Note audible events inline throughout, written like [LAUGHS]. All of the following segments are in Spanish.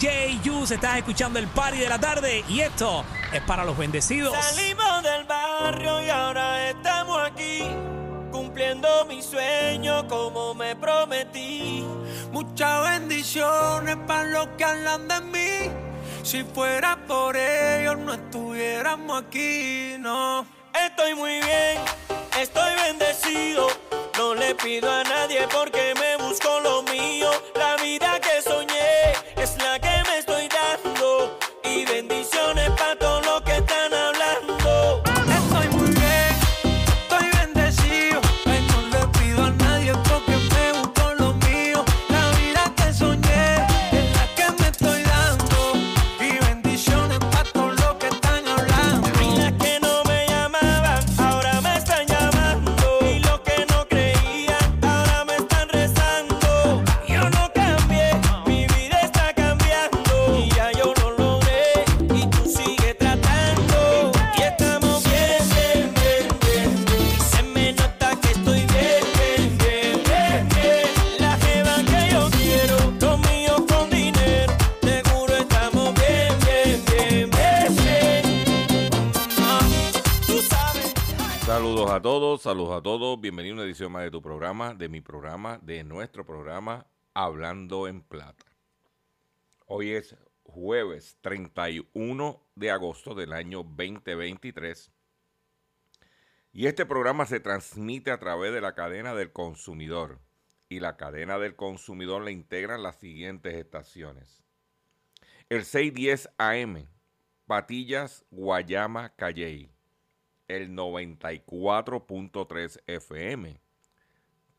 DJ Yus. Estás escuchando el party de la tarde y esto es para los bendecidos. Salimos del barrio y ahora estamos aquí, cumpliendo mi sueño como me prometí. Muchas bendiciones para los que hablan de mí. Si fuera por ellos no estuviéramos aquí, no. Estoy muy bien, estoy bendecido. No le pido a nadie porque me busco lo mío. La vida que de tu programa, de mi programa, de nuestro programa Hablando en Plata. Hoy es jueves 31 de agosto del año 2023. Y este programa se transmite a través de la cadena del consumidor. Y la cadena del consumidor la integran las siguientes estaciones. El 610 AM, Patillas, Guayama, Calley el 94.3 FM.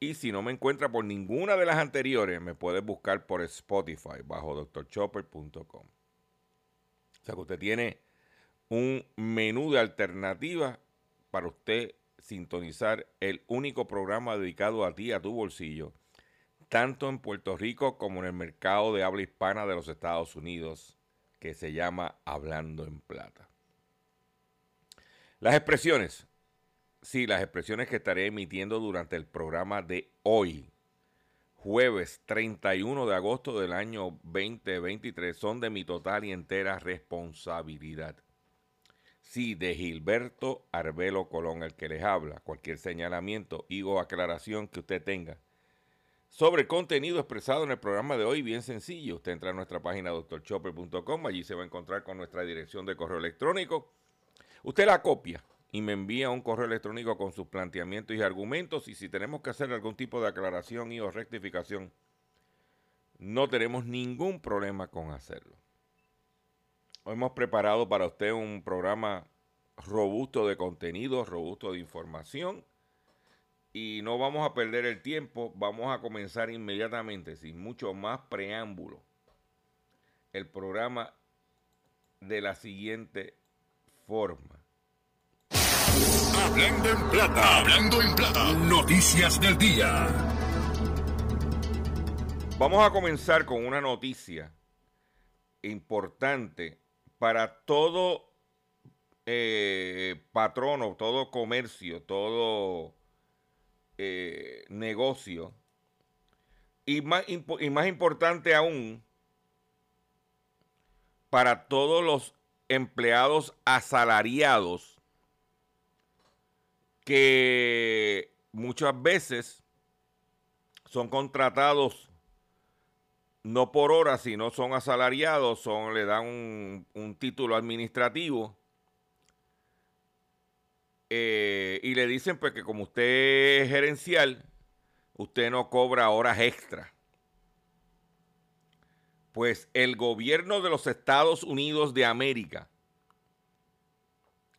Y si no me encuentra por ninguna de las anteriores, me puedes buscar por Spotify bajo drchopper.com. O sea que usted tiene un menú de alternativas para usted sintonizar el único programa dedicado a ti, a tu bolsillo, tanto en Puerto Rico como en el mercado de habla hispana de los Estados Unidos, que se llama Hablando en Plata. Las expresiones Sí, las expresiones que estaré emitiendo durante el programa de hoy, jueves 31 de agosto del año 2023, son de mi total y entera responsabilidad. Sí, de Gilberto Arbelo Colón, el que les habla. Cualquier señalamiento y o aclaración que usted tenga sobre el contenido expresado en el programa de hoy, bien sencillo. Usted entra a nuestra página doctorchopper.com, allí se va a encontrar con nuestra dirección de correo electrónico. Usted la copia y me envía un correo electrónico con sus planteamientos y argumentos y si tenemos que hacer algún tipo de aclaración y o rectificación, no tenemos ningún problema con hacerlo. Hoy hemos preparado para usted un programa robusto de contenido, robusto de información y no vamos a perder el tiempo, vamos a comenzar inmediatamente, sin mucho más preámbulo, el programa de la siguiente forma. Hablando en plata, hablando en plata. Noticias del día. Vamos a comenzar con una noticia importante para todo eh, patrono, todo comercio, todo eh, negocio, y más, y más importante aún, para todos los empleados asalariados que muchas veces son contratados no por hora, sino son asalariados, son, le dan un, título administrativo. Eh, y le dicen pues que como usted es gerencial, usted no cobra horas extra. Pues el gobierno de los Estados Unidos de América,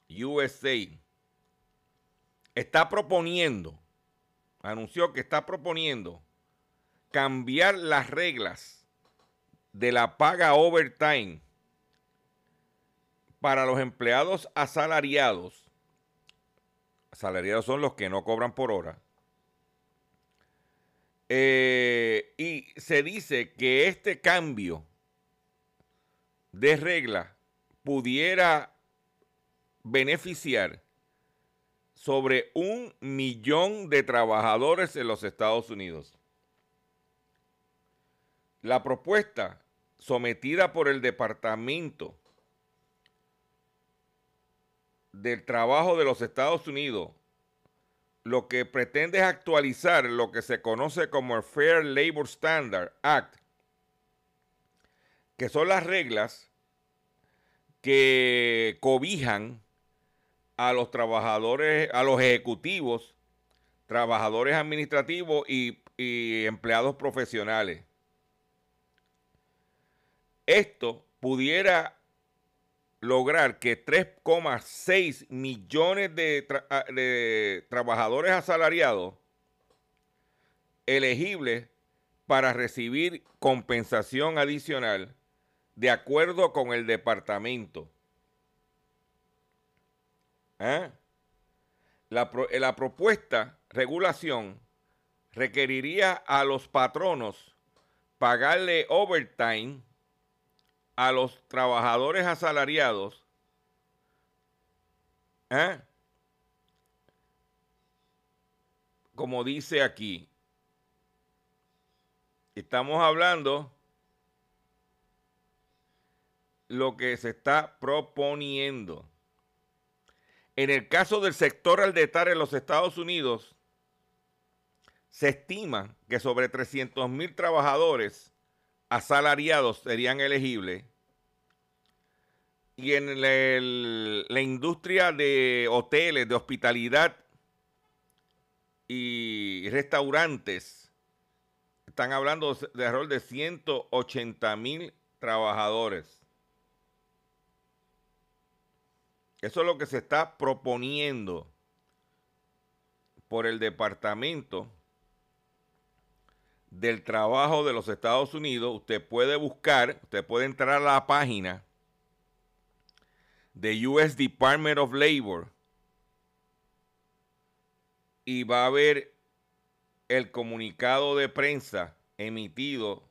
USA, está proponiendo, anunció que está proponiendo cambiar las reglas de la paga overtime para los empleados asalariados. Asalariados son los que no cobran por hora. Eh, y se dice que este cambio de regla pudiera beneficiar sobre un millón de trabajadores en los Estados Unidos. La propuesta sometida por el Departamento del Trabajo de los Estados Unidos lo que pretende es actualizar lo que se conoce como el Fair Labor Standard Act, que son las reglas que cobijan a los trabajadores, a los ejecutivos, trabajadores administrativos y, empleados profesionales. Esto pudiera lograr que 3,6 millones de, trabajadores asalariados elegibles para recibir compensación adicional de acuerdo con el departamento. ¿Ah? La, la propuesta regulación requeriría a los patronos pagarle overtime a los trabajadores asalariados ¿eh? como dice aquí, estamos hablando lo que se está proponiendo. En el caso del sector al detalle en los Estados Unidos, se estima que sobre 300 mil trabajadores asalariados serían elegibles. Y en la industria de hoteles, de hospitalidad y restaurantes, están hablando de rol de 180 mil trabajadores. Eso es lo que se está proponiendo por el departamento del trabajo de los Estados Unidos, usted puede buscar, usted puede entrar a la página de US Department of Labor y va a ver el comunicado de prensa emitido.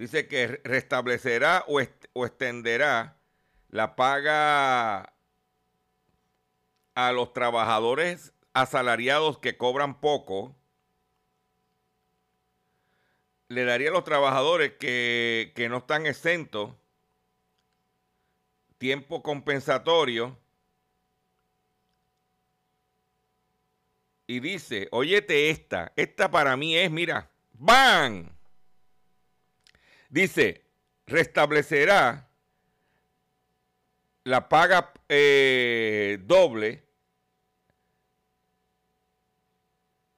Dice que restablecerá o, extenderá la paga a los trabajadores asalariados que cobran poco, le daría a los trabajadores que, no están exentos tiempo compensatorio y dice, óyete esta, esta para mí es, mira, ¡bam! Dice, restablecerá la paga eh, doble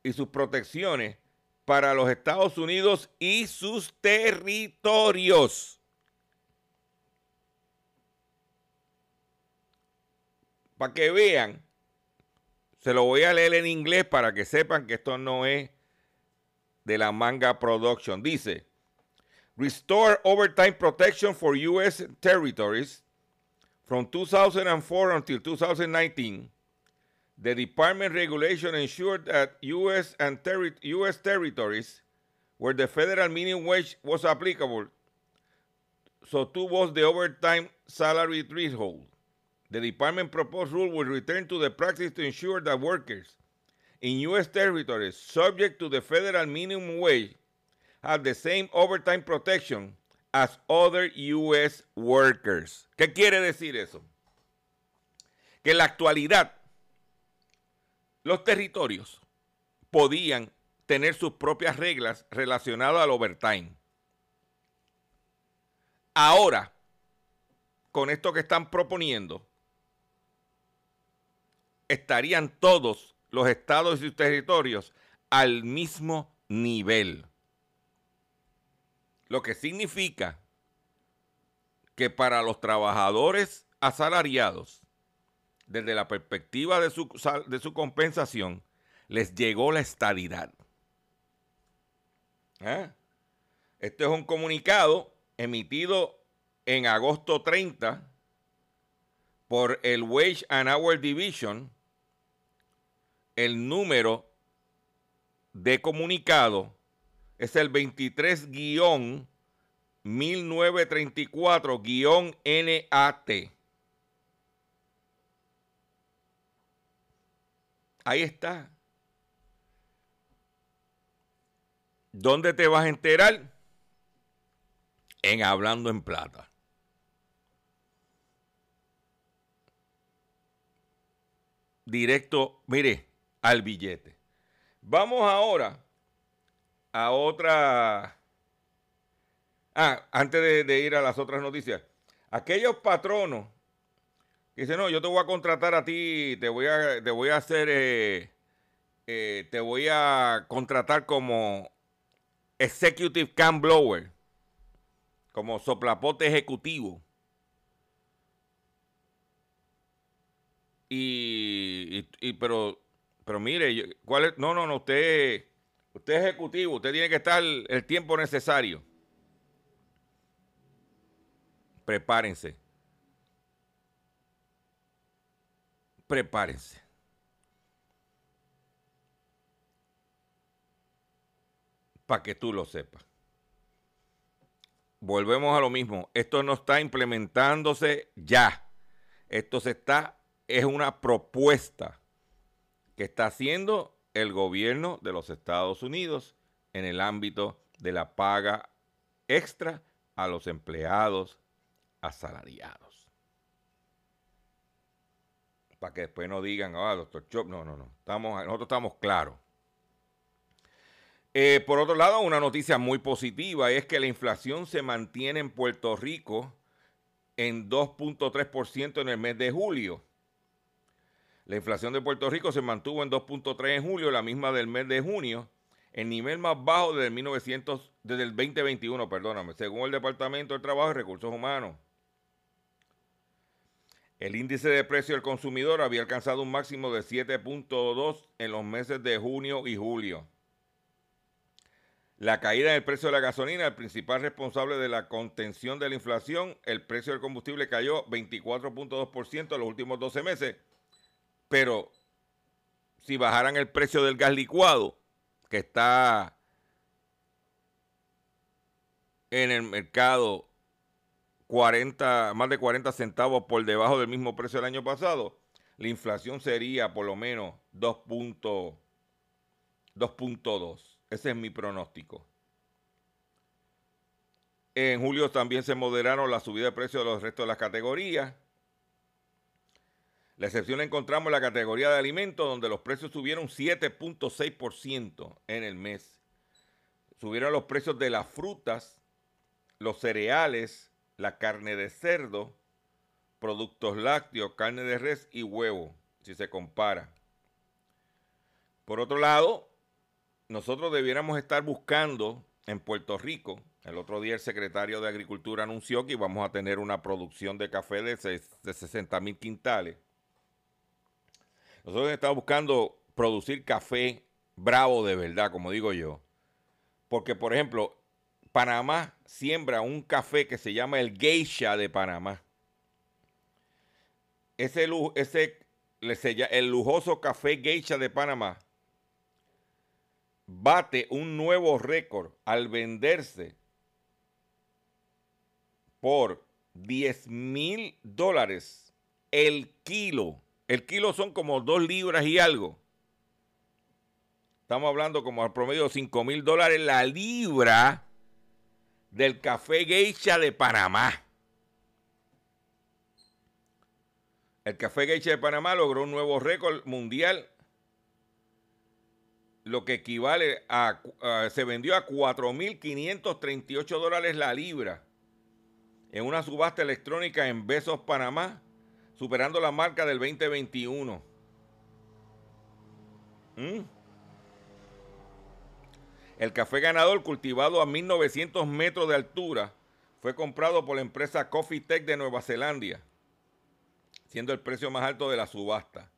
y sus protecciones para los Estados Unidos y sus territorios. Para que vean, se lo voy a leer en inglés para que sepan que esto no es de la manga production. Dice, Restore overtime protection for U.S. territories from 2004 until 2019 the department regulation ensured that U.S. and U.S. territories where the federal minimum wage was applicable so too was the overtime salary threshold. The department proposed rule will return to the practice to ensure that workers in U.S. territories subject to the federal minimum wage have the same overtime protection as other U.S. workers. ¿Qué quiere decir eso? Que en la actualidad los territorios podían tener sus propias reglas relacionadas al overtime. Ahora, con esto que están proponiendo, estarían todos los estados y sus territorios al mismo nivel. Lo que significa que para los trabajadores asalariados, desde la perspectiva de su, de su compensación, les llegó la estadidad. Este es un comunicado emitido en agosto 30 por el Wage and Hour Division. El número de comunicado es el 23-1934-NAT. Ahí está. ¿Dónde te vas a enterar? En Hablando en Plata. Directo, mire, al billete. Vamos ahora a otra... Ah, antes de, ir a las otras noticias. Aquellos patronos dicen, no, yo te voy a contratar a ti, te voy a, te voy a hacer, eh, eh, te voy a contratar como Executive Can Blower, como soplapote ejecutivo. Y, pero, pero mire, ¿cuál es? No, no, no, usted, usted es ejecutivo, usted tiene que estar el tiempo necesario. Prepárense. Prepárense. para que tú lo sepas. Volvemos a lo mismo. Esto no está implementándose ya. Esto se está, es una propuesta que está haciendo el gobierno de los Estados Unidos en el ámbito de la paga extra a los empleados asalariados. Para que después no digan, ah, doctor Chop, no, no, no. Estamos, nosotros estamos claros. Eh, por otro lado, una noticia muy positiva es que la inflación se mantiene en Puerto Rico en 2.3% en el mes de julio. La inflación de Puerto Rico se mantuvo en 2.3 en julio, la misma del mes de junio, el nivel más bajo desde el, 1900, desde el 2021, perdóname, según el Departamento del Trabajo y Recursos Humanos. El índice de precio del consumidor había alcanzado un máximo de 7.2 en los meses de junio y julio. La caída en el precio de la gasolina, el principal responsable de la contención de la inflación, el precio del combustible cayó 24.2% en los últimos 12 meses. Pero si bajaran el precio del gas licuado, que está en el mercado 40, más de 40 centavos por debajo del mismo precio del año pasado, la inflación sería por lo menos 2.2. Ese es mi pronóstico. En julio también se moderaron la subida de precios de los restos de las categorías. La excepción encontramos en la categoría de alimentos, donde los precios subieron 7.6% en el mes. Subieron los precios de las frutas, los cereales, la carne de cerdo, productos lácteos, carne de res y huevo, si se compara. Por otro lado, nosotros debiéramos estar buscando en Puerto Rico. El otro día el secretario de Agricultura anunció que íbamos a tener una producción de café de, 60 mil quintales. Nosotros estamos buscando producir café bravo de verdad, como digo yo. Porque, por ejemplo, Panamá siembra un café que se llama el geisha de Panamá. Ese, ese el lujoso café geisha de Panamá bate un nuevo récord al venderse por 10 mil dólares el kilo. El kilo son como dos libras y algo. Estamos hablando como al promedio de 5 mil dólares la libra del café geisha de Panamá. El café geisha de Panamá logró un nuevo récord mundial, lo que equivale a, se vendió a 4.538 dólares la libra en una subasta electrónica en Besos Panamá, superando la marca del 2021. ¿Mm? El café ganador, cultivado a 1900 metros de altura, fue comprado por la empresa Coffee Tech de Nueva Zelanda, siendo el precio más alto de la subasta.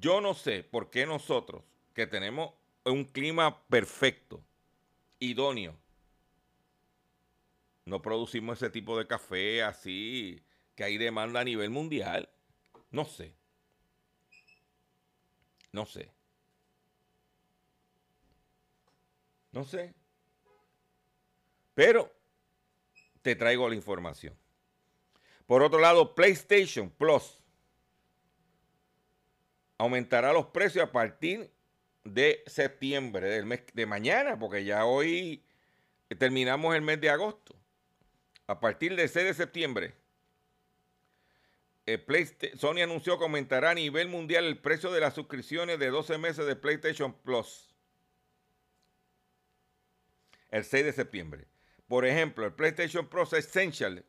Yo no sé por qué nosotros, que tenemos un clima perfecto, idóneo, no producimos ese tipo de café así que hay demanda a nivel mundial. No sé. No sé. No sé. Pero te traigo la información. Por otro lado, PlayStation Plus aumentará los precios a partir de septiembre, del mes de mañana, porque ya hoy terminamos el mes de agosto a partir del 6 de septiembre, Sony anunció que aumentará a nivel mundial el precio de las suscripciones de 12 meses de PlayStation Plus. El 6 de septiembre. Por ejemplo, el PlayStation Plus Essential.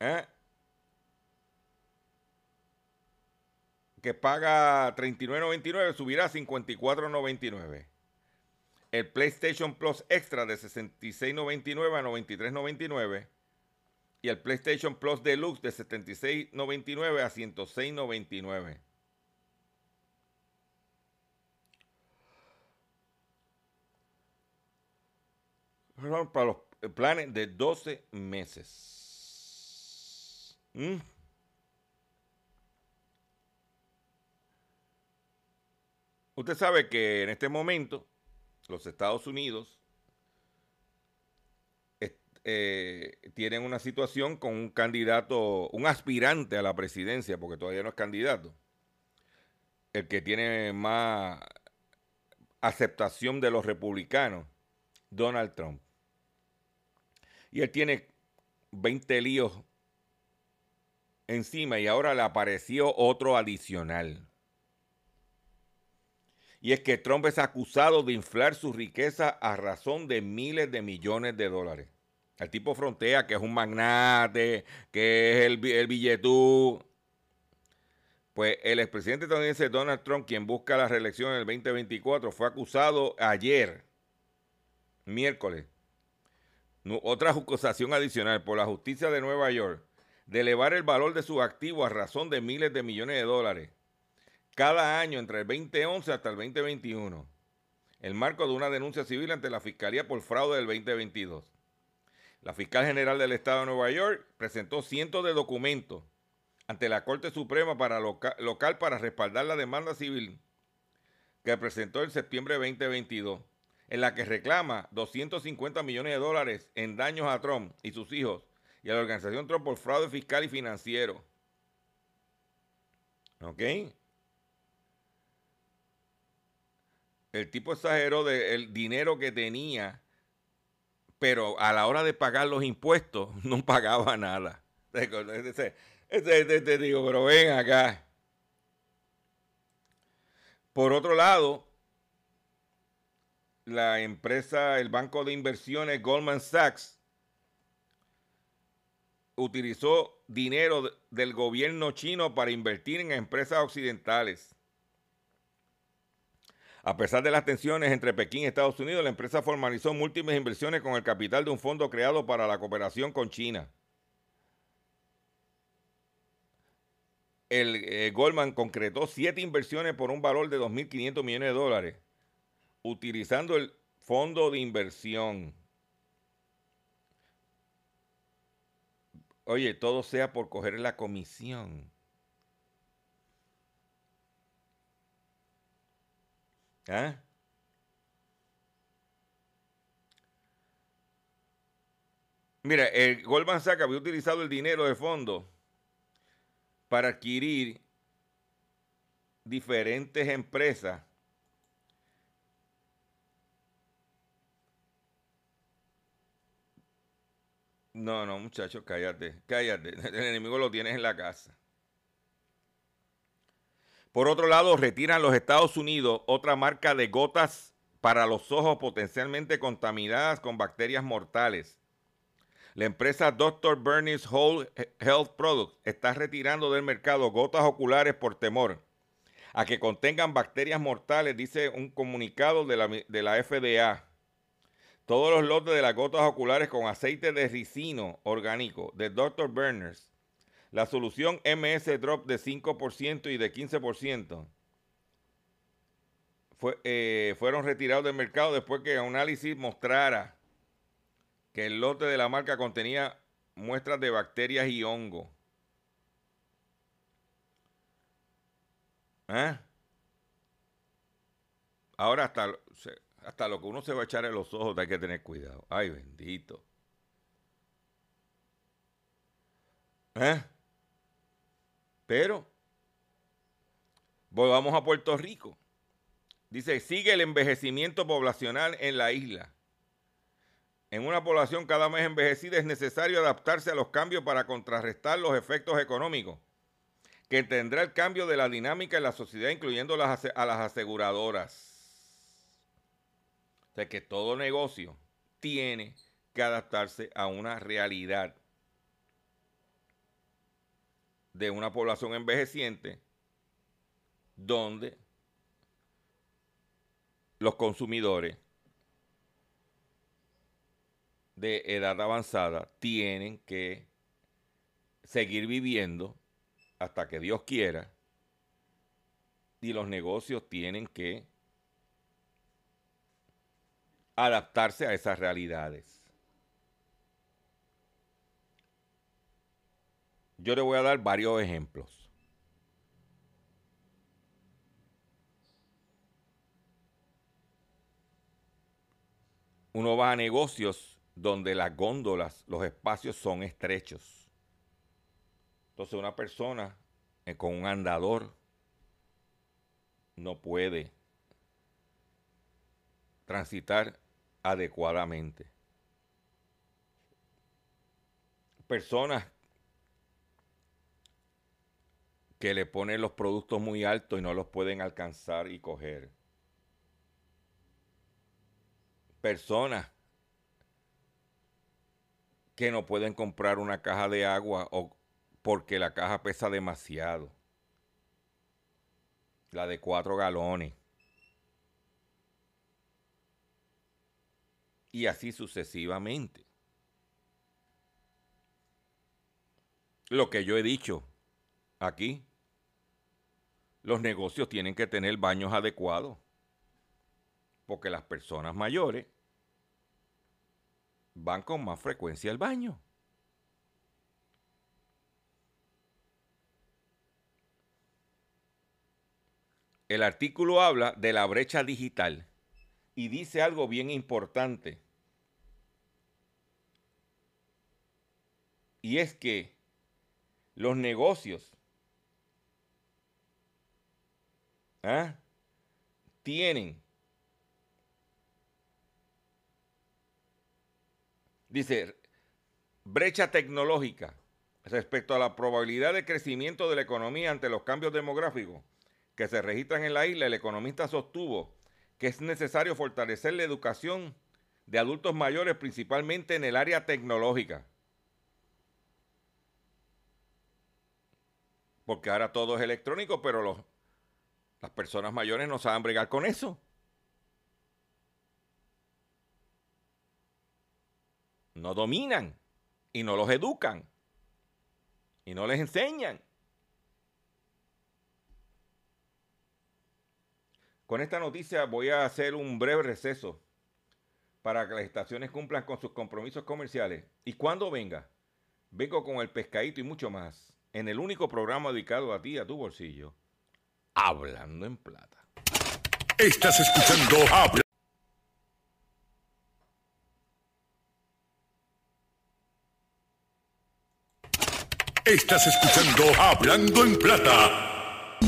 ¿eh? que paga $39.99 subirá a $54.99 el PlayStation Plus Extra de 66.99 a 93.99 y el PlayStation Plus Deluxe de 76.99 a 106.99. Para los planes de 12 meses. ¿Mm? Usted sabe que en este momento los Estados Unidos eh, tienen una situación con un candidato, un aspirante a la presidencia, porque todavía no es candidato, el que tiene más aceptación de los republicanos, Donald Trump. Y él tiene 20 líos encima y ahora le apareció otro adicional y es que Trump es acusado de inflar su riqueza a razón de miles de millones de dólares. El tipo frontea que es un magnate, que es el, el billetú. Pues el expresidente estadounidense Donald Trump, quien busca la reelección en el 2024, fue acusado ayer, miércoles, otra acusación adicional por la justicia de Nueva York, de elevar el valor de sus activos a razón de miles de millones de dólares cada año entre el 2011 hasta el 2021, el marco de una denuncia civil ante la Fiscalía por fraude del 2022. La fiscal general del Estado de Nueva York presentó cientos de documentos ante la Corte Suprema para local para respaldar la demanda civil que presentó en septiembre de 2022, en la que reclama 250 millones de dólares en daños a Trump y sus hijos y a la organización Trump por fraude fiscal y financiero. ¿Ok? el tipo exageró del dinero que tenía, pero a la hora de pagar los impuestos [LAUGHS] no pagaba nada. Te digo, pero ven acá. Por otro lado, la empresa, el banco de inversiones Goldman Sachs, utilizó dinero del gobierno chino para invertir en empresas occidentales. A pesar de las tensiones entre Pekín y Estados Unidos, la empresa formalizó múltiples inversiones con el capital de un fondo creado para la cooperación con China. El eh, Goldman concretó siete inversiones por un valor de 2.500 millones de dólares, utilizando el fondo de inversión. Oye, todo sea por coger la comisión. ¿Ah? Mira, el Goldman Sachs había utilizado el dinero de fondo para adquirir diferentes empresas No, no, muchachos, cállate, cállate. [LAUGHS] El enemigo lo tienes en la casa. Por otro lado, retiran los Estados Unidos otra marca de gotas para los ojos potencialmente contaminadas con bacterias mortales. La empresa Dr. Bernie's Whole Health Products está retirando del mercado gotas oculares por temor a que contengan bacterias mortales, dice un comunicado de la, de la FDA. Todos los lotes de las gotas oculares con aceite de ricino orgánico de Dr. Berners, la solución MS Drop de 5% y de 15%, eh, fueron retirados del mercado después que análisis mostrara que el lote de la marca contenía muestras de bacterias y hongo. ¿Eh? Ahora hasta hasta lo que uno se va a echar en los ojos hay que tener cuidado. Ay, bendito. ¿Eh? Pero, volvamos a Puerto Rico. Dice, sigue el envejecimiento poblacional en la isla. En una población cada vez envejecida es necesario adaptarse a los cambios para contrarrestar los efectos económicos que tendrá el cambio de la dinámica en la sociedad, incluyendo a las aseguradoras sea que todo negocio tiene que adaptarse a una realidad de una población envejeciente donde los consumidores de edad avanzada tienen que seguir viviendo hasta que Dios quiera y los negocios tienen que adaptarse a esas realidades. Yo le voy a dar varios ejemplos. Uno va a negocios donde las góndolas, los espacios son estrechos. Entonces una persona eh, con un andador no puede transitar adecuadamente. Personas que le ponen los productos muy altos y no los pueden alcanzar y coger. Personas que no pueden comprar una caja de agua o porque la caja pesa demasiado. La de cuatro galones. y así sucesivamente. Lo que yo he dicho aquí, los negocios tienen que tener baños adecuados, porque las personas mayores van con más frecuencia al baño. El artículo habla de la brecha digital y dice algo bien importante. Y es que los negocios ¿ah? tienen, dice, brecha tecnológica respecto a la probabilidad de crecimiento de la economía ante los cambios demográficos que se registran en la isla, el economista sostuvo que es necesario fortalecer la educación de adultos mayores, principalmente en el área tecnológica. Porque ahora todo es electrónico, pero los, las personas mayores no saben bregar con eso. No dominan y no los educan y no les enseñan. Con esta noticia voy a hacer un breve receso para que las estaciones cumplan con sus compromisos comerciales. Y cuando venga, vengo con el pescadito y mucho más en el único programa dedicado a ti a tu bolsillo, Hablando en Plata. Estás escuchando 'Hablando'. Estás escuchando Hablando en Plata.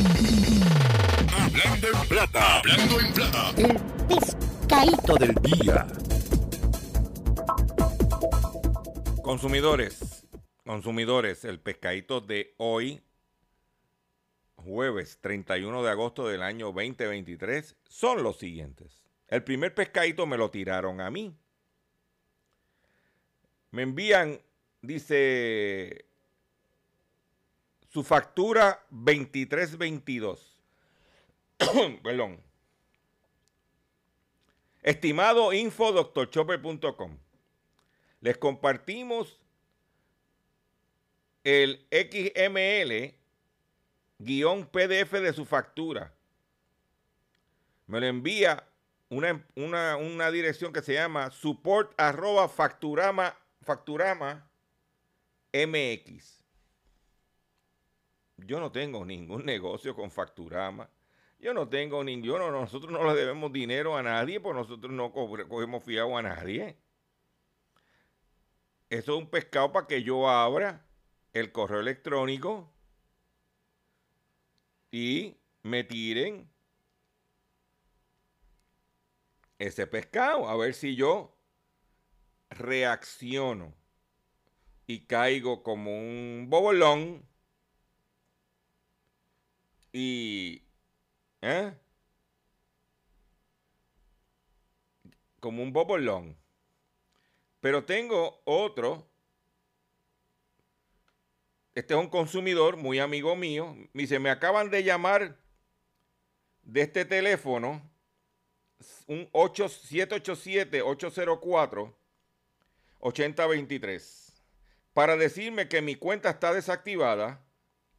Hablando en Plata. Hablando en Plata. El pescadito del día. Consumidores, consumidores, el pescadito de hoy, jueves 31 de agosto del año 2023, son los siguientes. El primer pescadito me lo tiraron a mí. Me envían, dice, su factura 2322. [COUGHS] Perdón. Estimado info doctorchopper.com. Les compartimos el XML guion PDF de su factura. Me lo envía una, una, una dirección que se llama support facturama, facturama MX. Yo no tengo ningún [LAUGHS] negocio con Facturama. Yo no tengo ninguno. Nosotros no le debemos dinero a nadie, porque nosotros no cogemos fiado a nadie. Eso es un pescado para que yo abra el correo electrónico y me tiren ese pescado. A ver si yo reacciono y caigo como un bobolón y... ¿eh? Como un bobolón. Pero tengo otro. Este es un consumidor muy amigo mío. Me dice, me acaban de llamar de este teléfono, un 787-804-8023, para decirme que mi cuenta está desactivada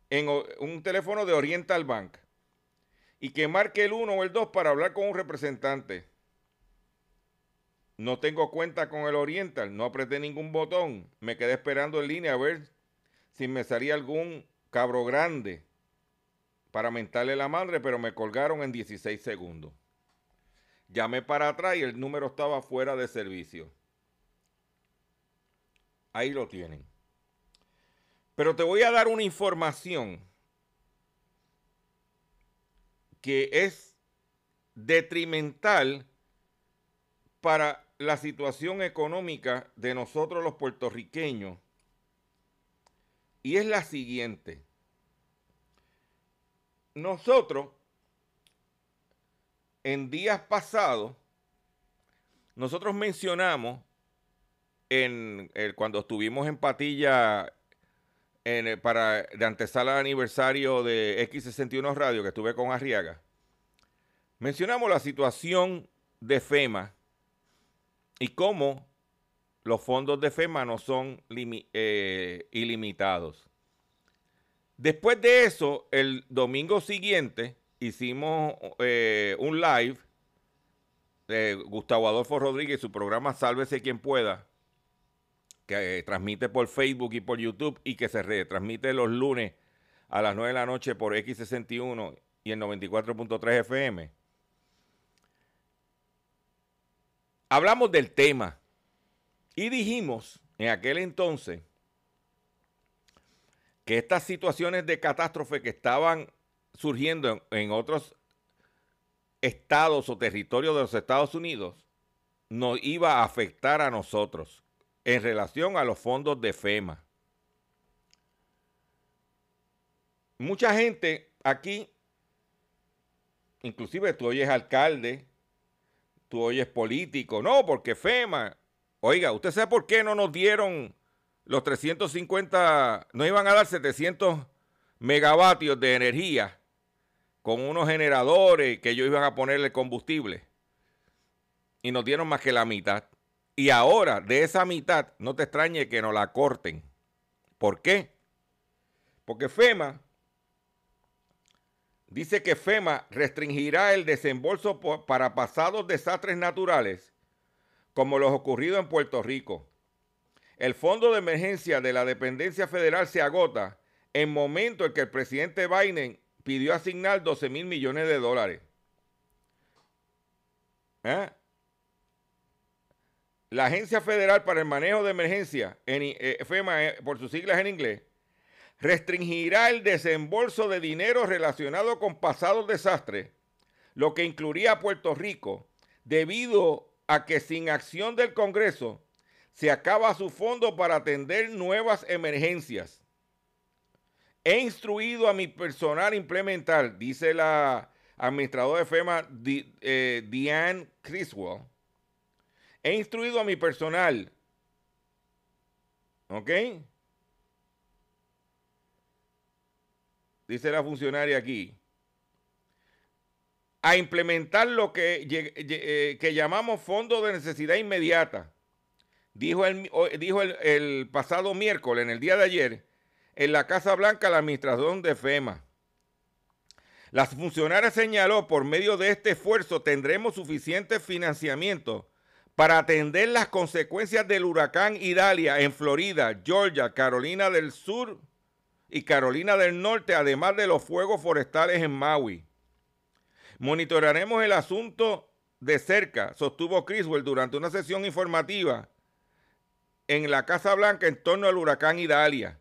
en un teléfono de Oriental Bank y que marque el 1 o el 2 para hablar con un representante. No tengo cuenta con el Oriental, no apreté ningún botón. Me quedé esperando en línea a ver si me salía algún cabro grande para mentarle la madre, pero me colgaron en 16 segundos. Llamé para atrás y el número estaba fuera de servicio. Ahí lo tienen. Pero te voy a dar una información que es detrimental para la situación económica de nosotros los puertorriqueños. Y es la siguiente. Nosotros, en días pasados, nosotros mencionamos en, cuando estuvimos en Patilla en, para de antesala al aniversario de X61 Radio, que estuve con Arriaga, mencionamos la situación de FEMA y cómo los fondos de FEMA no son eh, ilimitados. Después de eso, el domingo siguiente hicimos eh, un live de Gustavo Adolfo Rodríguez, su programa Sálvese quien pueda, que eh, transmite por Facebook y por YouTube y que se retransmite los lunes a las 9 de la noche por X61 y el 94.3 FM. hablamos del tema y dijimos en aquel entonces que estas situaciones de catástrofe que estaban surgiendo en, otros estados o territorios de los Estados Unidos nos iba a afectar a nosotros en relación a los fondos de FEMA. Mucha gente aquí, inclusive tú oyes alcalde, tú oyes político. No, porque FEMA. Oiga, ¿usted sabe por qué no nos dieron los 350, no iban a dar 700 megavatios de energía con unos generadores que ellos iban a ponerle combustible? Y nos dieron más que la mitad. Y ahora, de esa mitad, no te extrañe que nos la corten. ¿Por qué? Porque FEMA dice que FEMA restringirá el desembolso para pasados desastres naturales, como los ocurridos en Puerto Rico. El fondo de emergencia de la dependencia federal se agota en momento en que el presidente Biden pidió asignar 12 mil millones de dólares. ¿Eh? La Agencia Federal para el Manejo de Emergencia, en, eh, FEMA eh, por sus siglas en inglés, restringirá el desembolso de dinero relacionado con pasados desastres, lo que incluiría a Puerto Rico, debido a que sin acción del Congreso se acaba su fondo para atender nuevas emergencias. He instruido a mi personal implementar, dice la administradora de FEMA, eh, Diane Criswell, he instruido a mi personal, ¿ok? dice la funcionaria aquí, a implementar lo que, eh, que llamamos fondo de necesidad inmediata. Dijo, el, dijo el, pasado miércoles, en el día de ayer, en la Casa Blanca, la administración de FEMA. La funcionaria señaló, por medio de este esfuerzo tendremos suficiente financiamiento para atender las consecuencias del huracán Idalia en Florida, Georgia, Carolina del Sur y Carolina del Norte, además de los fuegos forestales en Maui. Monitoraremos el asunto de cerca, sostuvo Criswell durante una sesión informativa en la Casa Blanca en torno al huracán Idalia.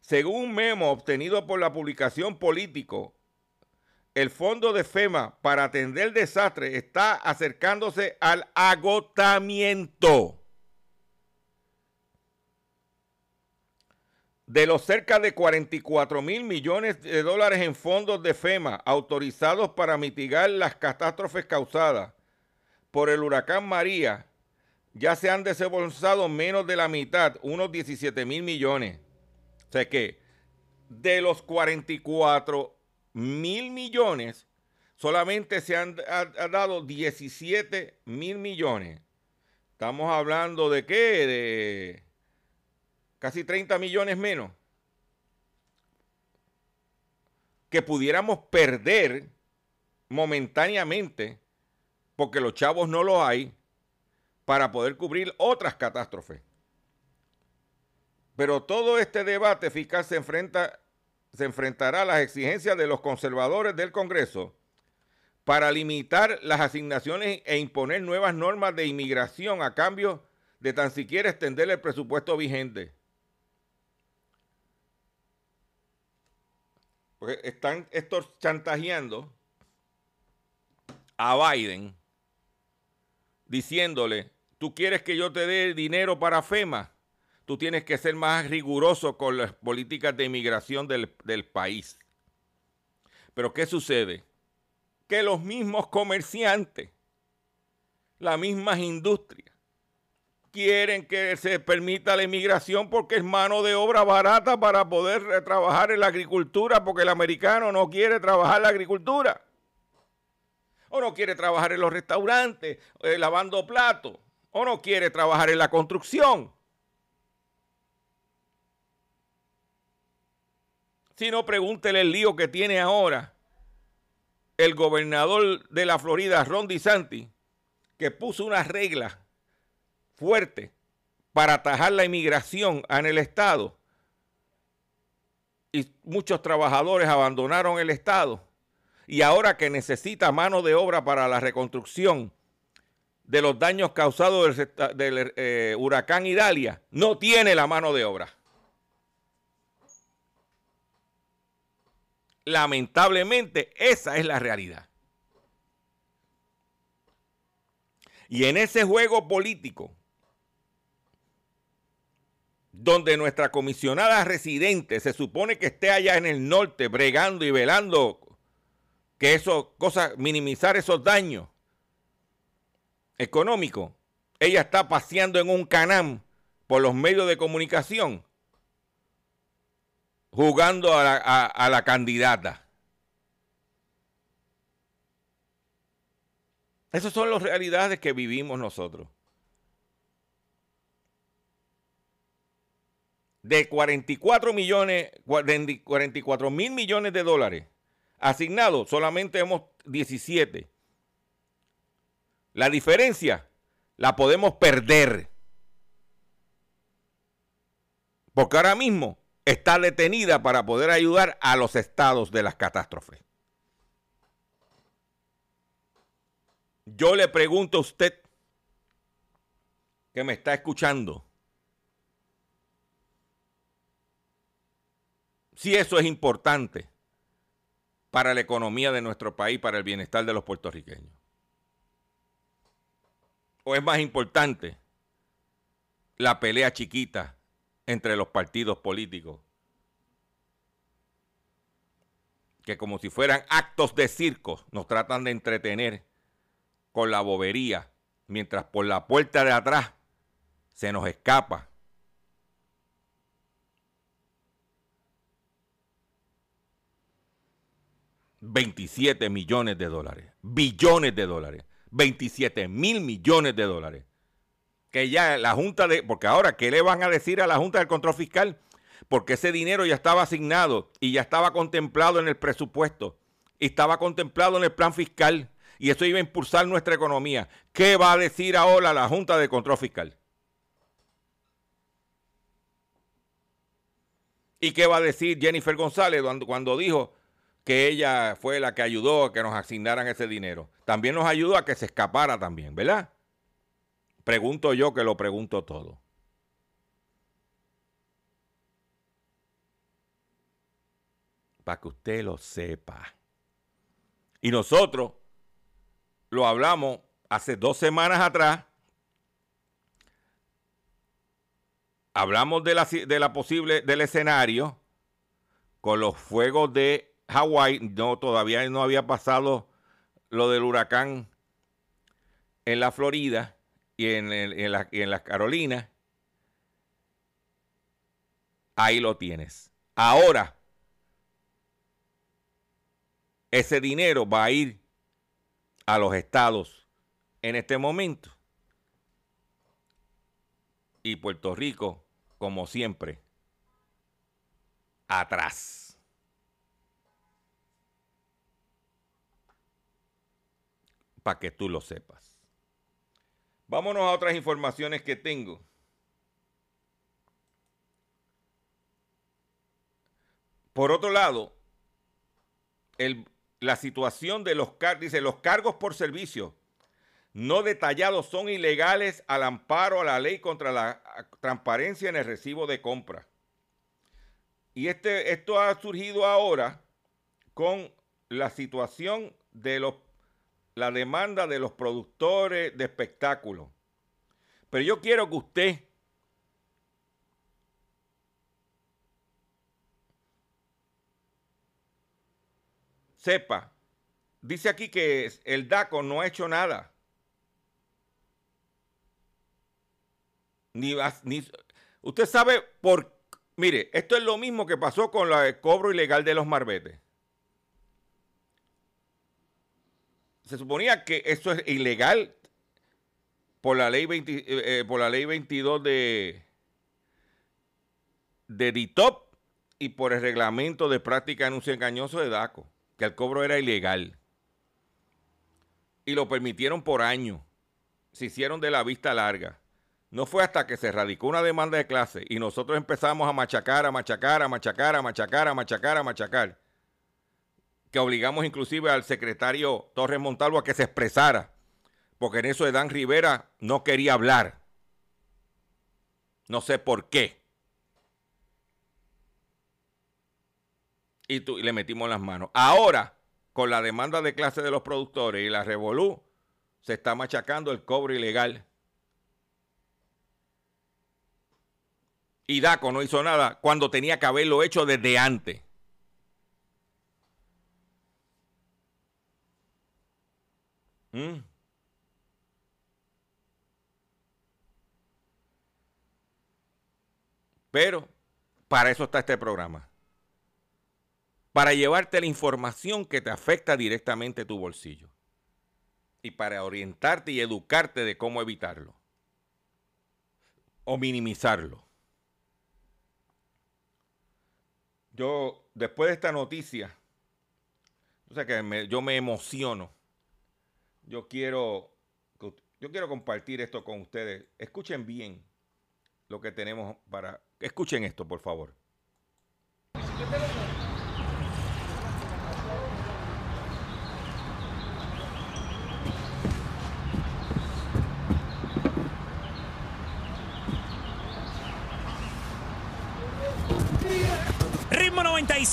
Según un memo obtenido por la publicación Político, el fondo de FEMA para atender el desastre está acercándose al agotamiento. De los cerca de 44 mil millones de dólares en fondos de FEMA autorizados para mitigar las catástrofes causadas por el huracán María, ya se han desembolsado menos de la mitad, unos 17 mil millones. O sea que de los 44 mil millones, solamente se han dado 17 mil millones. Estamos hablando de qué? De casi 30 millones menos, que pudiéramos perder momentáneamente, porque los chavos no lo hay, para poder cubrir otras catástrofes. Pero todo este debate eficaz se, enfrenta, se enfrentará a las exigencias de los conservadores del Congreso para limitar las asignaciones e imponer nuevas normas de inmigración a cambio de tan siquiera extender el presupuesto vigente. Están estos chantajeando a Biden diciéndole, tú quieres que yo te dé dinero para FEMA, tú tienes que ser más riguroso con las políticas de inmigración del, del país. Pero ¿qué sucede? Que los mismos comerciantes, las mismas industrias, quieren que se permita la inmigración porque es mano de obra barata para poder eh, trabajar en la agricultura, porque el americano no quiere trabajar la agricultura. O no quiere trabajar en los restaurantes, eh, lavando platos. O no quiere trabajar en la construcción. Si no, pregúntele el lío que tiene ahora el gobernador de la Florida, Ron DeSantis, que puso unas reglas fuerte para atajar la inmigración en el Estado y muchos trabajadores abandonaron el Estado y ahora que necesita mano de obra para la reconstrucción de los daños causados del, eh, huracán Idalia, no tiene la mano de obra. Lamentablemente, esa es la realidad. Y en ese juego político, donde nuestra comisionada residente se supone que esté allá en el norte bregando y velando que eso, cosas, minimizar esos daños económicos. Ella está paseando en un canam por los medios de comunicación, jugando a la, a la candidata. Esas son las realidades que vivimos nosotros. De 44 millones, 44 mil millones de dólares asignados, solamente hemos 17. La diferencia la podemos perder. Porque ahora mismo está detenida para poder ayudar a los estados de las catástrofes. Yo le pregunto a usted que me está escuchando, si eso es importante para la economía de nuestro país, para el bienestar de los puertorriqueños. ¿O es más importante la pelea chiquita entre los partidos políticos? Que como si fueran actos de circo nos tratan de entretener con la bobería, mientras por la puerta de atrás se nos escapa. $27 millones de dólares, billones de dólares. 27 mil millones de dólares. Que ya la Junta de... Porque ahora, ¿qué le van a decir a la Junta del Control Fiscal? Porque ese dinero ya estaba asignado y ya estaba contemplado en el presupuesto. Y estaba contemplado en el plan fiscal. Y eso iba a impulsar nuestra economía. ¿Qué va a decir ahora la Junta de Control Fiscal? ¿Y qué va a decir Jennifer González cuando, cuando dijo que ella fue la que ayudó a que nos asignaran ese dinero. También nos ayudó a que se escapara también, ¿verdad? Pregunto yo que lo pregunto todo. Para que usted lo sepa. Y nosotros lo hablamos hace dos semanas atrás. Hablamos de la, de la posible, del escenario con los fuegos de Hawái, no, todavía no había pasado lo del huracán en la Florida y en, en, las Carolinas. Ahí lo tienes. Ahora, ese dinero va a ir a los estados en este momento. Y Puerto Rico, como siempre, atrás. Para que tú lo sepas. Vámonos a otras informaciones que tengo. Por otro lado, la situación de los cargos, dice, los cargos por servicio no detallados son ilegales al amparo a la ley contra la transparencia en el recibo de compra. Y este, esto ha surgido ahora con la situación de los la demanda de los productores de espectáculos. Pero yo quiero que usted sepa, dice aquí que el DACO no ha hecho nada. Ni, ni, usted sabe por... Mire, esto es lo mismo que pasó con el cobro ilegal de los marbetes. Se suponía que eso es ilegal por la ley, eh, eh, por la ley 22 de, de DITOP y por el reglamento de práctica de anuncio engañoso de DACO, que el cobro era ilegal. Y lo permitieron por año. Se hicieron de la vista larga. No fue hasta que se radicó una demanda de clase y nosotros empezamos a machacar, a machacar, a machacar, a machacar, a machacar, a machacar que obligamos inclusive al secretario Torres Montalvo a que se expresara, porque en eso Edán Rivera no quería hablar. No sé por qué. Y, tú, le metimos las manos. Ahora, con la demanda de clase de los productores y la Revolú, se está machacando el cobre ilegal. Y DACO no hizo nada cuando tenía que haberlo hecho desde antes. Mm. Pero para eso está este programa. Para llevarte la información que te afecta directamente a tu bolsillo. Y para orientarte y educarte de cómo evitarlo. O minimizarlo. Yo, después de esta noticia, o sea que yo me emociono yo quiero, yo quiero compartir esto con ustedes. Escuchen bien lo que tenemos para... Escuchen esto, por favor.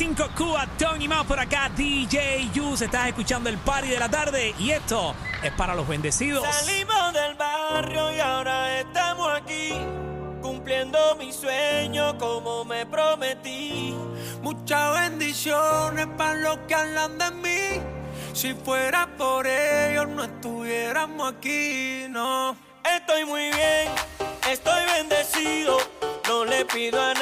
Ritmo 90 95 Cuba, Tony Más por acá, DJ Yus. Estás escuchando el party de la tarde y esto es para los bendecidos. Salimos del barrio y ahora estamos aquí. Cumpliendo mi sueño como me prometí. Muchas bendiciones para los que hablan de mí. Si fuera por ellos no estuviéramos aquí, no. Estoy muy bien, estoy bendecido. No le pido a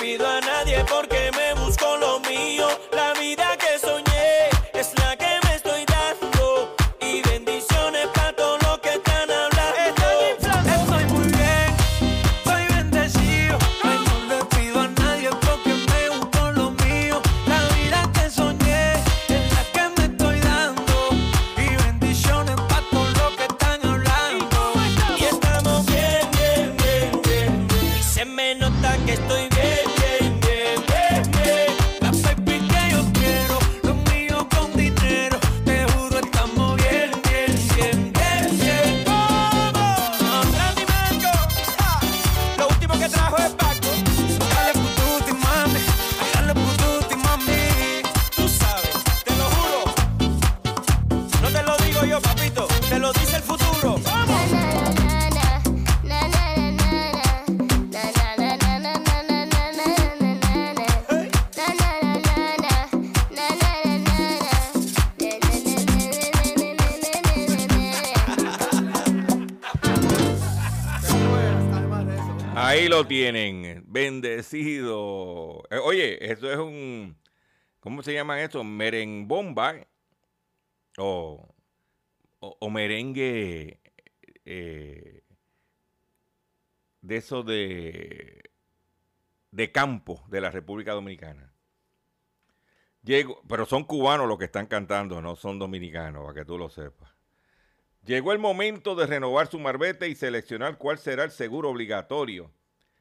pido a nadie porque bendecido. Eh, oye, esto es un, ¿cómo se llama esto? Merengbomba eh, o, o, merengue eh, de eso de, de campo de la República Dominicana. Llego, pero son cubanos los que están cantando, no son dominicanos, para que tú lo sepas. Llegó el momento de renovar su marbete y seleccionar cuál será el seguro obligatorio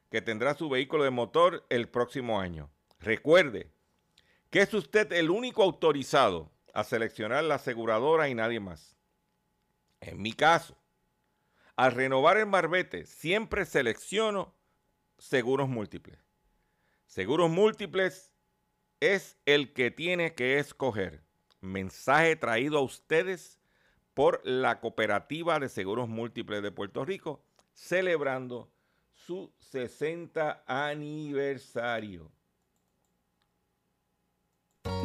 que tendrá su vehículo de motor el próximo año. Recuerde que es usted el único autorizado a seleccionar la aseguradora y nadie más. En mi caso, al renovar el marbete, siempre selecciono seguros múltiples. Seguros múltiples es el que tiene que escoger. Mensaje traído a ustedes por la Cooperativa de Seguros Múltiples de Puerto Rico, celebrando su 60 aniversario.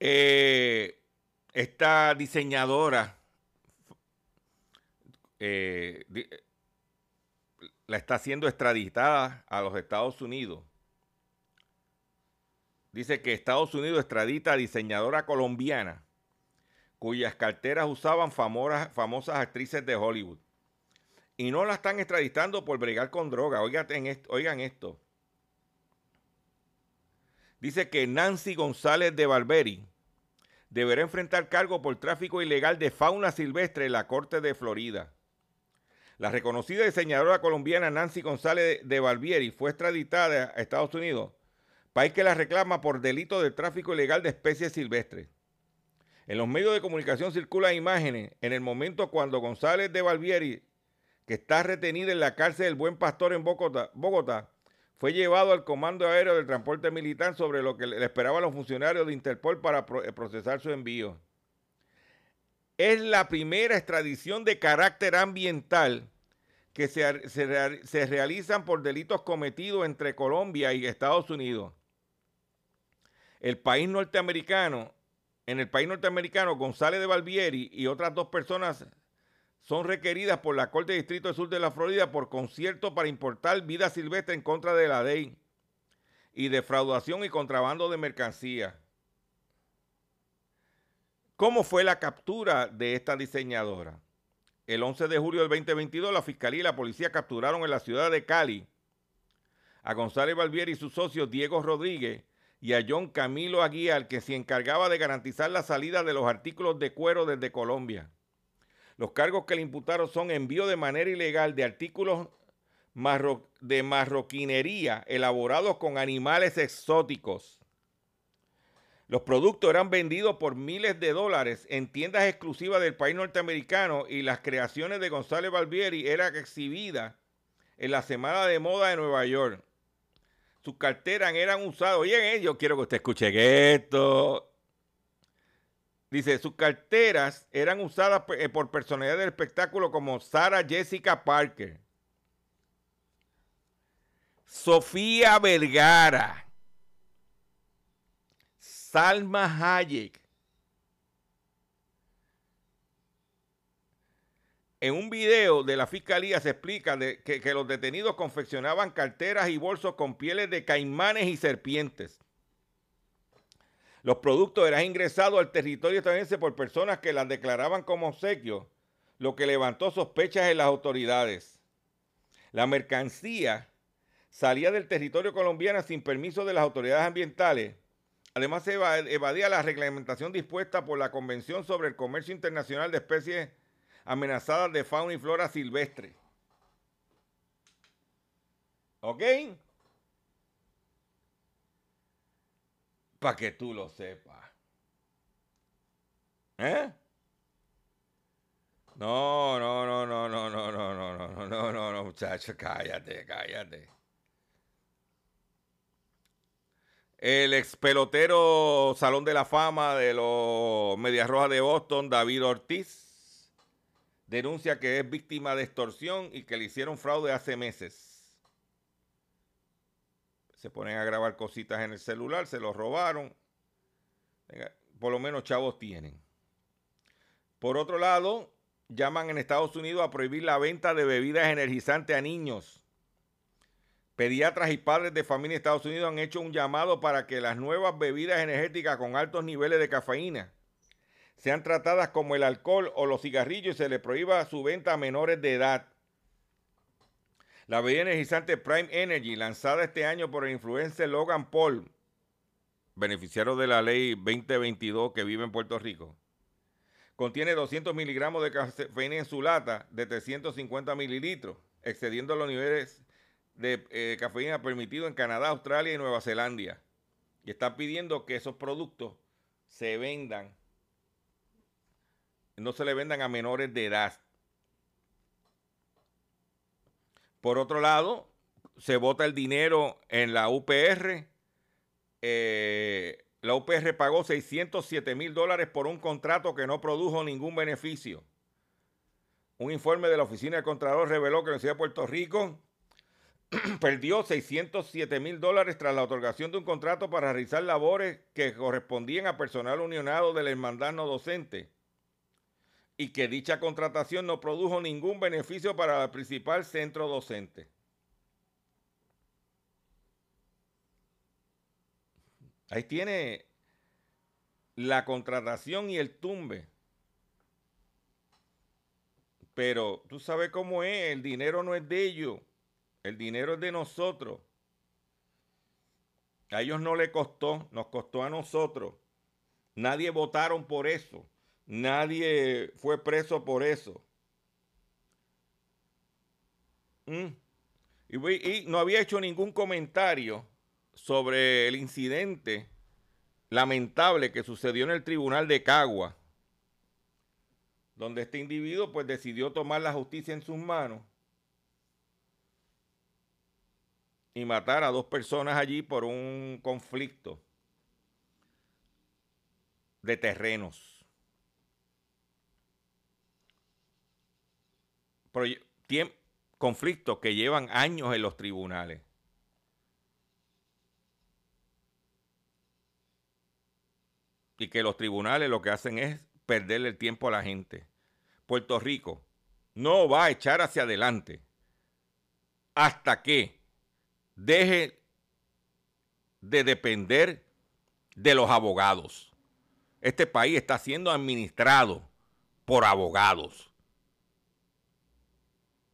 Eh, esta diseñadora eh, di- la está siendo extraditada a los Estados Unidos. Dice que Estados Unidos extradita a diseñadora colombiana cuyas carteras usaban famosas, actrices de Hollywood. Y no la están extraditando por bregar con droga. Óigate en esto- oigan esto. Dice que Nancy González de Barberi deberá enfrentar cargo por tráfico ilegal de fauna silvestre en la Corte de Florida. La reconocida diseñadora colombiana Nancy González de Barbieri fue extraditada a Estados Unidos, país que la reclama por delito de tráfico ilegal de especies silvestres. En los medios de comunicación circulan imágenes en el momento cuando González de Barbieri, que está retenida en la cárcel del Buen Pastor en Bogotá, Bogotá, fue llevado al Comando Aéreo del Transporte Militar sobre lo que le esperaban los funcionarios de Interpol para eh, procesar su envío. Es la primera extradición de carácter ambiental que se, realizan por delitos cometidos entre Colombia y Estados Unidos. El país norteamericano, en el país norteamericano, González de Barbieri y otras dos personas son requeridas por la Corte de Distrito del Sur de la Florida por concierto para importar vida silvestre en contra de la ley y defraudación y contrabando de mercancía. ¿Cómo fue la captura de esta diseñadora? El 11 de julio del 2022, la Fiscalía y la Policía capturaron en la ciudad de Cali a González Barbieri y sus socios Diego Rodríguez y a John Camilo Aguiar, que se encargaba de garantizar la salida de los artículos de cuero desde Colombia. Los cargos que le imputaron son envío de manera ilegal de artículos de marroquinería elaborados con animales exóticos. Los productos eran vendidos por miles de dólares en tiendas exclusivas del país norteamericano y las creaciones de González Barbieri eran exhibidas en la Semana de Moda de Nueva York. Sus carteras eran usadas. Oye, yo quiero que usted escuche esto. Dice, sus carteras eran usadas eh, por personalidades del espectáculo como Sarah Jessica Parker, Sofía Vergara, Salma Hayek. En un video de la fiscalía se explica de que los detenidos confeccionaban carteras y bolsos con pieles de caimanes y serpientes. Los productos eran ingresados al territorio estadounidense por personas que las declaraban como obsequios, lo que levantó sospechas en las autoridades. La mercancía salía del territorio colombiano sin permiso de las autoridades ambientales. Además, se eva- evadía la reglamentación dispuesta por la Convención sobre el Comercio Internacional de Especies Amenazadas de Fauna y Flora Silvestre. ¿Ok? Para que tú lo sepas. ¿Eh? No, no, no, no, no, no, no, no, no, no, no, no, no, muchacho, cállate, cállate. El ex pelotero Salón de la Fama de los Medias Rojas de Boston, David Ortiz, denuncia que es víctima de extorsión y que le hicieron fraude hace meses. Se ponen a grabar cositas en el celular, se los robaron. Por lo menos chavos tienen. Por otro lado, llaman en Estados Unidos a prohibir la venta de bebidas energizantes a niños. Pediatras y padres de familia de Estados Unidos han hecho un llamado para que las nuevas bebidas energéticas con altos niveles de cafeína sean tratadas como el alcohol o los cigarrillos y se le prohíba su venta a menores de edad. La bebida energizante Prime Energy, lanzada este año por el influencer Logan Paul, beneficiario de la ley 2022 que vive en Puerto Rico, contiene 200 miligramos de cafeína en su lata de 350 mililitros, excediendo los niveles de eh, cafeína permitidos en Canadá, Australia y Nueva Zelanda. Y está pidiendo que esos productos se vendan, no se le vendan a menores de edad. Por otro lado, se vota el dinero en la UPR. Eh, la UPR pagó 607 mil dólares por un contrato que no produjo ningún beneficio. Un informe de la Oficina del Contralor reveló que la Universidad de Puerto Rico [CLEARS THROAT] perdió 607 mil dólares tras la otorgación de un contrato para realizar labores que correspondían a personal unionado de la docente y que dicha contratación no produjo ningún beneficio para el principal centro docente. Ahí tiene la contratación y el tumbe. Pero tú sabes cómo es, el dinero no es de ellos, el dinero es de nosotros. A ellos no le costó, nos costó a nosotros. Nadie votaron por eso. Nadie fue preso por eso. Mm. Y, no había hecho ningún comentario sobre el incidente lamentable que sucedió en el tribunal de Cagua, donde este individuo pues decidió tomar la justicia en sus manos y matar a dos personas allí por un conflicto de terrenos. Conflictos que llevan años en los tribunales. Y que los tribunales lo que hacen es perderle el tiempo a la gente. Puerto Rico no va a echar hacia adelante hasta que deje de depender de los abogados. Este país está siendo administrado por abogados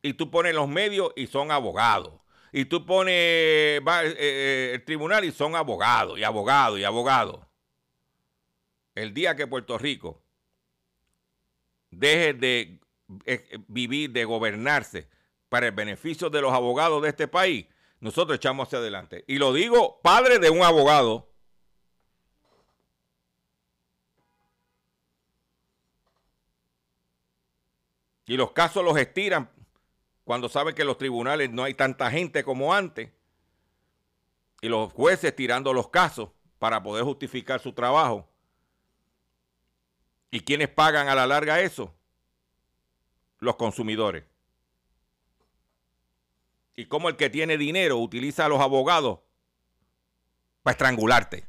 y tú pones los medios y son abogados. Y tú pones eh, eh, el tribunal y son abogados, y abogados, y abogados. El día que Puerto Rico deje de eh, vivir, de gobernarse para el beneficio de los abogados de este país, nosotros echamos hacia adelante. Y lo digo, padre de un abogado. Y los casos los estiran cuando sabe que en los tribunales no hay tanta gente como antes y los jueces tirando los casos para poder justificar su trabajo. ¿Y quiénes pagan a la larga eso? Los consumidores. Y cómo el que tiene dinero utiliza a los abogados para estrangularte.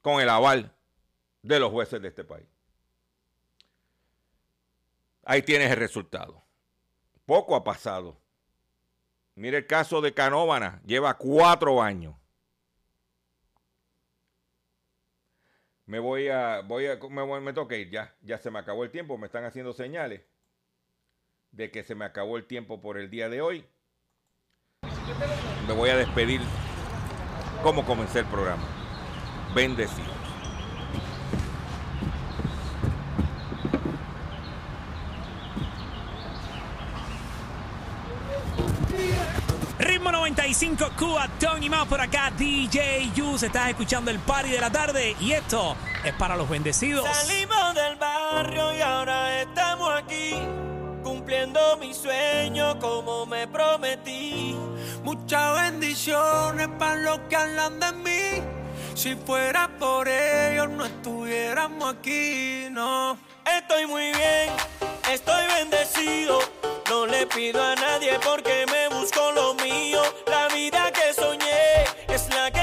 Con el aval de los jueces de este país. Ahí tienes el resultado. Poco ha pasado. Mire el caso de Canóvana, lleva cuatro años. Me voy a, voy a, me, me toca ir, ya, ya se me acabó el tiempo, me están haciendo señales de que se me acabó el tiempo por el día de hoy. Me voy a despedir como comencé el programa. Bendecido. 95 Cuba, Tony Más por acá, DJ Yus. Estás escuchando el party de la tarde y esto es para los bendecidos. Salimos del barrio y ahora estamos aquí, cumpliendo mi sueño como me prometí. Muchas bendiciones para los que hablan de mí. Si fuera por ellos no estuviéramos aquí, no. Estoy muy bien, estoy bendecido. No le pido a nadie porque me lo mío. La vida que soñé es la que